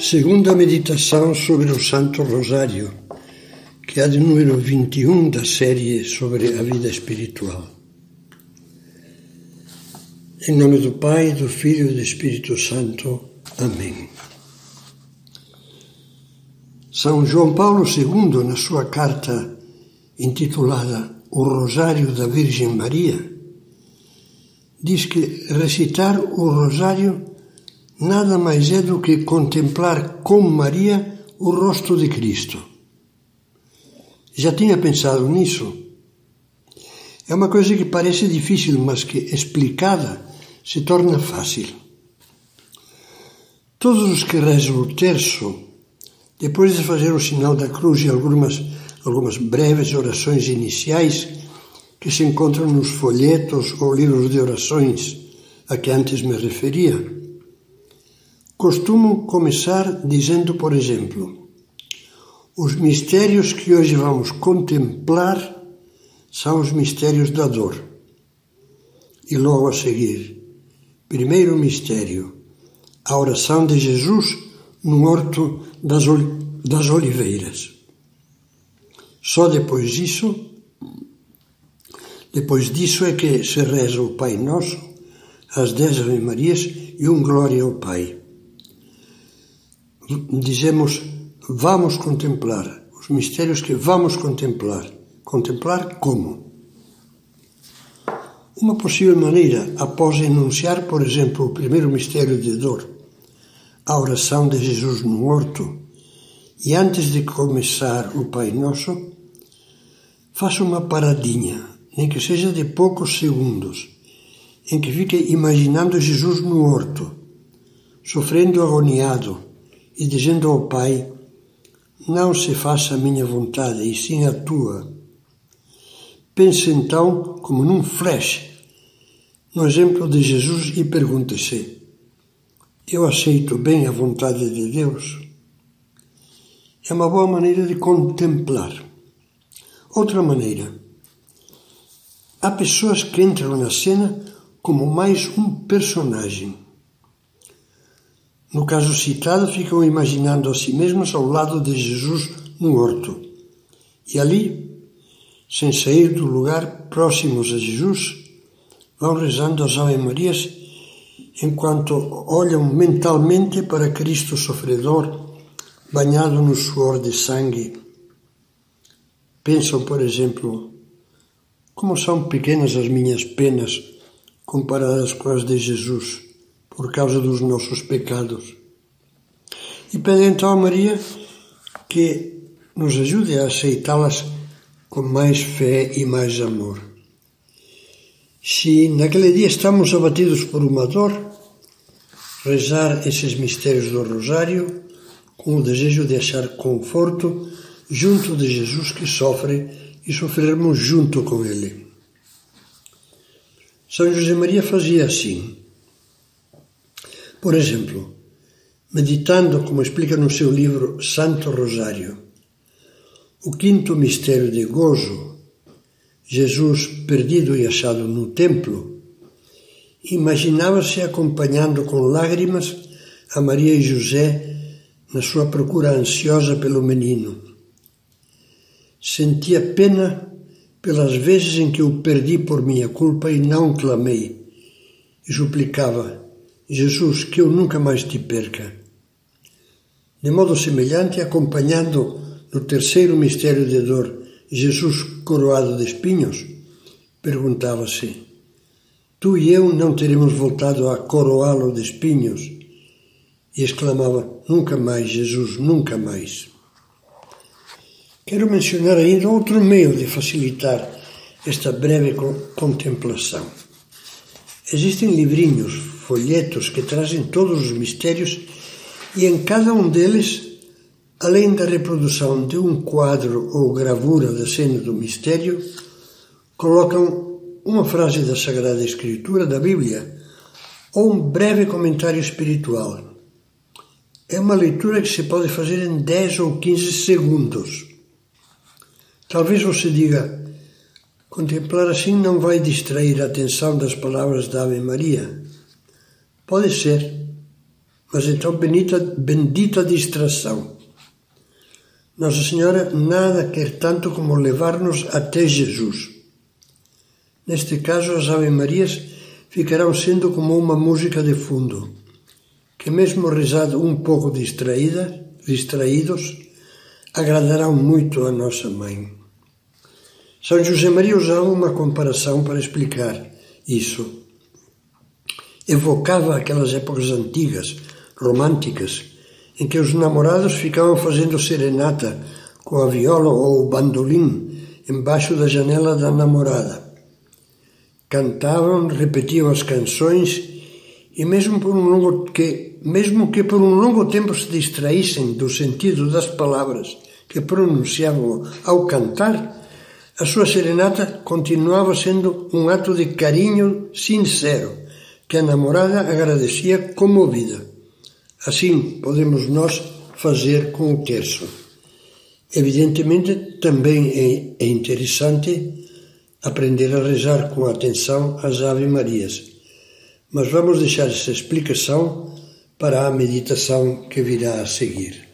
Segunda meditação sobre o Santo Rosário, que é de número 21 da série sobre a vida espiritual. Em nome do Pai, do Filho e do Espírito Santo. Amém. São João Paulo II, na sua carta intitulada O Rosário da Virgem Maria, diz que recitar o Rosário nada mais é do que contemplar com Maria o rosto de Cristo. Já tinha pensado nisso? É uma coisa que parece difícil, mas que explicada se torna fácil. Todos os que rezam o terço, depois de fazer o sinal da cruz e algumas, algumas breves orações iniciais que se encontram nos folhetos ou livros de orações a que antes me referia, Costumo começar dizendo, por exemplo, os mistérios que hoje vamos contemplar são os mistérios da dor. E logo a seguir, primeiro mistério, a oração de Jesus no Horto das, das Oliveiras. Só depois disso, depois disso é que se reza o Pai Nosso, as dez Ave Marias e um Glória ao Pai dizemos vamos contemplar, os mistérios que vamos contemplar. Contemplar como? Uma possível maneira, após enunciar, por exemplo, o primeiro mistério de dor, a oração de Jesus no horto, e antes de começar o Pai Nosso, faça uma paradinha, nem que seja de poucos segundos, em que fique imaginando Jesus no horto, sofrendo agoniado, e dizendo ao Pai: Não se faça a minha vontade, e sim a tua. Pense então, como num flash, no exemplo de Jesus e pergunte-se: Eu aceito bem a vontade de Deus? É uma boa maneira de contemplar. Outra maneira. Há pessoas que entram na cena como mais um personagem no caso citado, ficam imaginando a si mesmos ao lado de Jesus no horto. E ali, sem sair do lugar, próximos a Jesus, vão rezando as Ave Marias enquanto olham mentalmente para Cristo sofredor, banhado no suor de sangue. Pensam, por exemplo, como são pequenas as minhas penas comparadas com as de Jesus por causa dos nossos pecados. E pede então a Maria que nos ajude a aceitá-las com mais fé e mais amor. Se naquele dia estamos abatidos por uma dor, rezar esses mistérios do Rosário com o desejo de achar conforto junto de Jesus que sofre e sofrermos junto com Ele. São José Maria fazia assim. Por exemplo, meditando, como explica no seu livro Santo Rosário, o quinto mistério de gozo, Jesus perdido e achado no templo, imaginava-se acompanhando com lágrimas a Maria e José na sua procura ansiosa pelo menino. Sentia pena pelas vezes em que o perdi por minha culpa e não clamei, e suplicava: Jesus, que eu nunca mais te perca. De modo semelhante, acompanhando no terceiro mistério de dor Jesus coroado de espinhos, perguntava-se: Tu e eu não teremos voltado a coroá-lo de espinhos? E exclamava: Nunca mais, Jesus, nunca mais. Quero mencionar ainda outro meio de facilitar esta breve contemplação. Existem livrinhos folhetos que trazem todos os mistérios e em cada um deles, além da reprodução de um quadro ou gravura da cena do mistério, colocam uma frase da Sagrada Escritura da Bíblia ou um breve comentário espiritual. É uma leitura que se pode fazer em 10 ou 15 segundos. Talvez você diga, contemplar assim não vai distrair a atenção das palavras da Ave Maria. Pode ser, Mas então, bendita, bendita distração. Nossa Senhora nada quer tanto como levar-nos até Jesus. Neste caso, as Ave Marias ficarão sendo como uma música de fundo, que mesmo rezado um pouco distraída, distraídos, agradarão muito a nossa Mãe. São José Maria usava uma comparação para explicar isso. Evocava aquelas épocas antigas, românticas, em que os namorados ficavam fazendo serenata com a viola ou o bandolim embaixo da janela da namorada. Cantavam, repetiam as canções e mesmo por um longo que mesmo que por um longo tempo se distraíssem do sentido das palavras que pronunciavam ao cantar, a sua serenata continuava sendo um ato de carinho sincero que a namorada agradecia comovida. Assim podemos nós fazer com o terço. Evidentemente, também é, é interessante aprender a rezar com atenção as Ave Marias, mas vamos deixar essa explicação para a meditação que virá a seguir.